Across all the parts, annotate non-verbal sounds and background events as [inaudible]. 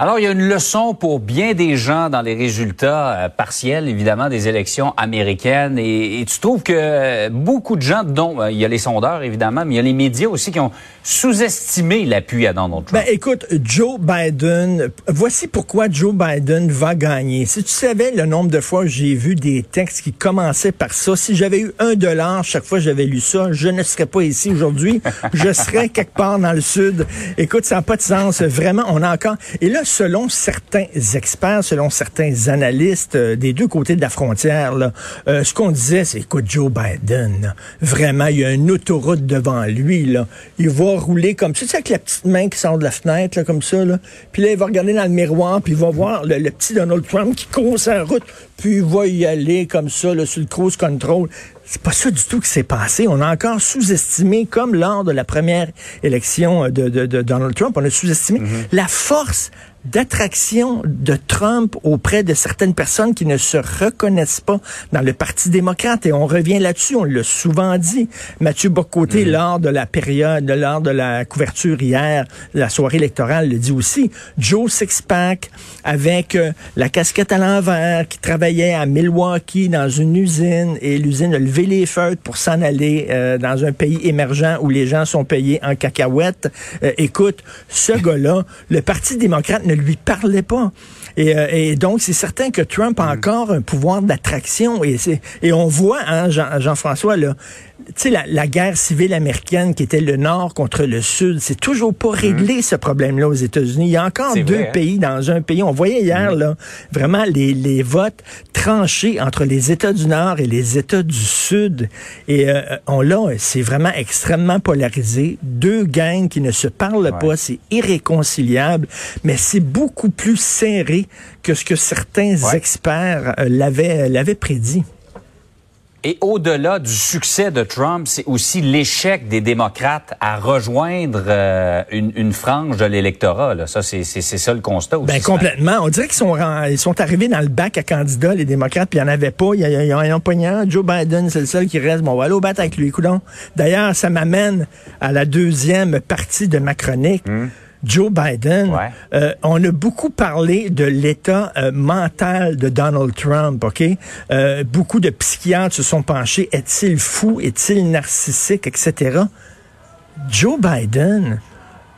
Alors, il y a une leçon pour bien des gens dans les résultats euh, partiels, évidemment, des élections américaines. Et, tu trouves que beaucoup de gens, dont euh, il y a les sondeurs, évidemment, mais il y a les médias aussi qui ont sous-estimé l'appui à Donald Trump. Ben, écoute, Joe Biden, voici pourquoi Joe Biden va gagner. Si tu savais le nombre de fois j'ai vu des textes qui commençaient par ça, si j'avais eu un dollar chaque fois que j'avais lu ça, je ne serais pas ici aujourd'hui. je serais [laughs] quelque part dans le sud. Écoute, ça n'a pas de sens. Vraiment, on a encore... Et là, selon certains experts, selon certains analystes euh, des deux côtés de la frontière, euh, ce qu'on disait, c'est, écoute, Joe Biden, vraiment, il y a une autoroute devant lui. Là. Il va rouler comme ça, tu sais, avec la petite main qui sort de la fenêtre, là, comme ça. Là. Puis là, il va regarder dans le miroir, puis il va voir le, petit Donald Trump qui court sa route, puis va y aller comme ça, là, sur le cruise control. C'est pas ça du tout qui s'est passé. On a encore sous-estimé, comme lors de la première élection de, de, de Donald Trump, on a sous-estimé mm-hmm. la force d'attraction de Trump auprès de certaines personnes qui ne se reconnaissent pas dans le Parti démocrate. Et on revient là-dessus, on l'a souvent dit. Mathieu Bocoté, mhm. lors de la période, lors de la couverture hier, la soirée électorale, le dit aussi. Joe Sixpack, avec euh, la casquette à l'envers, qui travaillait à Milwaukee dans une usine, et l'usine a levé les feutres pour s'en aller euh, dans un pays émergent où les gens sont payés en cacahuètes. Euh, écoute, ce [laughs] gars-là, le Parti démocrate ne lui parlait pas. Et, euh, et donc, c'est certain que Trump a mm. encore un pouvoir d'attraction. Et, et on voit, hein, Jean-François, là, sais, la, guerre civile américaine qui était le Nord contre le Sud, c'est toujours pas mm. réglé ce problème-là aux États-Unis. Il y a encore deux hein? pays dans un pays. On voyait hier, mm. là, vraiment les, les votes tranchés entre les États du Nord et les États du Sud. Et euh, on là, c'est vraiment extrêmement polarisé. Deux gangs qui ne se parlent pas, c'est irréconciliable, mais c'est beaucoup plus serré que ce que certains experts euh, l'avaient, l'avaient prédit. Et au-delà du succès de Trump, c'est aussi l'échec des démocrates à rejoindre euh, une, une, frange de l'électorat. Ça, c'est ça le constat aussi. Ben, complètement. On dirait qu'ils sont, ils sont arrivés dans le bac à candidats, les démocrates, puis il n'y en avait pas. Il y, a, a, un poignant. Joe Biden, c'est le seul qui reste. Bon, on va aller au battre avec lui. D'ailleurs, ça m'amène à la deuxième partie de ma chronique. Hmm. Joe Biden, euh, on a beaucoup parlé de l'état euh, mental de Donald Trump, OK? Euh, beaucoup de psychiatres se sont penchés. Est-il fou? Est-il narcissique? Etc. Joe Biden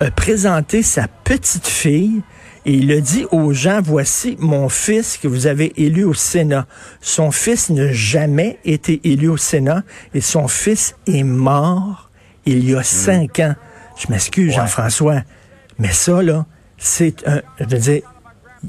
a présenté sa petite fille et il a dit aux gens, voici mon fils que vous avez élu au Sénat. Son fils n'a jamais été élu au Sénat et son fils est mort il y a hmm. cinq ans. Je m'excuse, Jean-François. Mais ça, là, c'est un, je veux dire,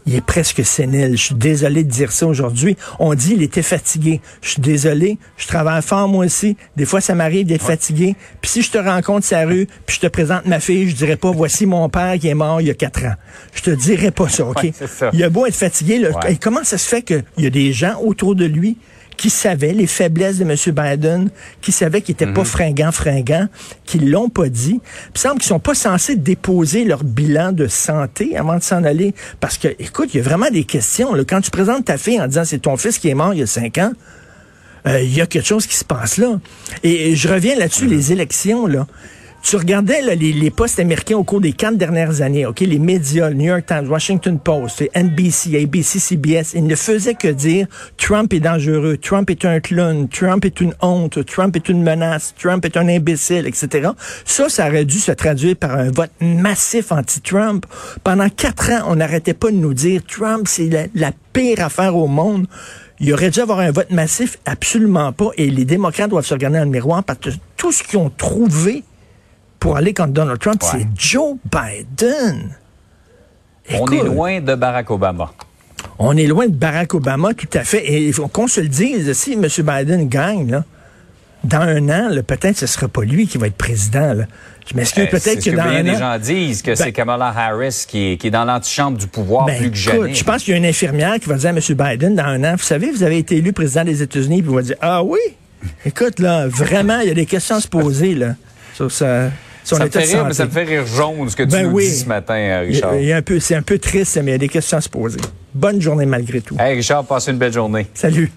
il est presque sénile. Je suis désolé de dire ça aujourd'hui. On dit il était fatigué. Je suis désolé. Je travaille fort moi aussi. Des fois, ça m'arrive d'être fatigué. Puis si je te rencontre sa rue, puis je te présente ma fille, je dirais pas voici mon père qui est mort il y a quatre ans. Je te dirais pas ça, ok? Il a beau être fatigué. Là, Et comment ça se fait qu'il y a des gens autour de lui qui savaient les faiblesses de M. Biden, qui savaient qu'il n'était pas mhm. fringant, fringant, qui l'ont pas dit. Il semble qu'ils sont pas censés déposer leur bilan de santé avant de s'en aller. Parce que, écoute, il y a vraiment des questions. Là. Quand tu présentes ta fille en disant c'est ton fils qui est mort il y a cinq ans, euh, il y a quelque chose qui se passe là. Et, je reviens là-dessus, mhm. les élections, là tu regardais les, postes américains au cours des quatre dernières années, ok, les médias, New York Times, Washington Post, NBC, ABC, CBS, ils ne faisaient que dire Trump est dangereux, Trump est un clown, Trump est une honte, Trump est une menace, Trump est un imbécile, etc. Ça, ça aurait dû se traduire par un vote massif anti-Trump. Pendant quatre ans, on n'arrêtait pas de nous dire Trump, c'est la, la pire affaire au monde. Il aurait dû avoir un vote massif, absolument pas. Et les démocrates doivent se regarder dans le miroir parce que tout ce qu'ils ont trouvé pour aller contre Donald Trump, c'est Joe Biden. on est loin de Barack Obama. On est loin de Barack Obama, tout à fait. Et il faut qu'on se le dise, si M. Biden gagne, dans un an, peut-être ce ne sera pas lui qui va être président. Je m'excuse, euh, peut-être que, dans un an... gens disent que c'est ben- Kamala Harris qui est, dans l'antichambre du pouvoir ben, plus que jamais. Je pense qu'il y a une infirmière qui va dire à M. Biden dans un an, vous savez, vous avez été élu président des États-Unis, puis il va dire, ah oui, écoute, là, vraiment, il y a des questions à se poser, là, sur ça. Ça me fait rire, mais ça me fait rire jaune ce que tu Ben nous oui. dis ce matin, euh, Richard. il y a un peu, c'est un peu triste, mais il y a des questions à se poser. Bonne journée malgré tout. Hey, Richard, passe une belle journée. Salut.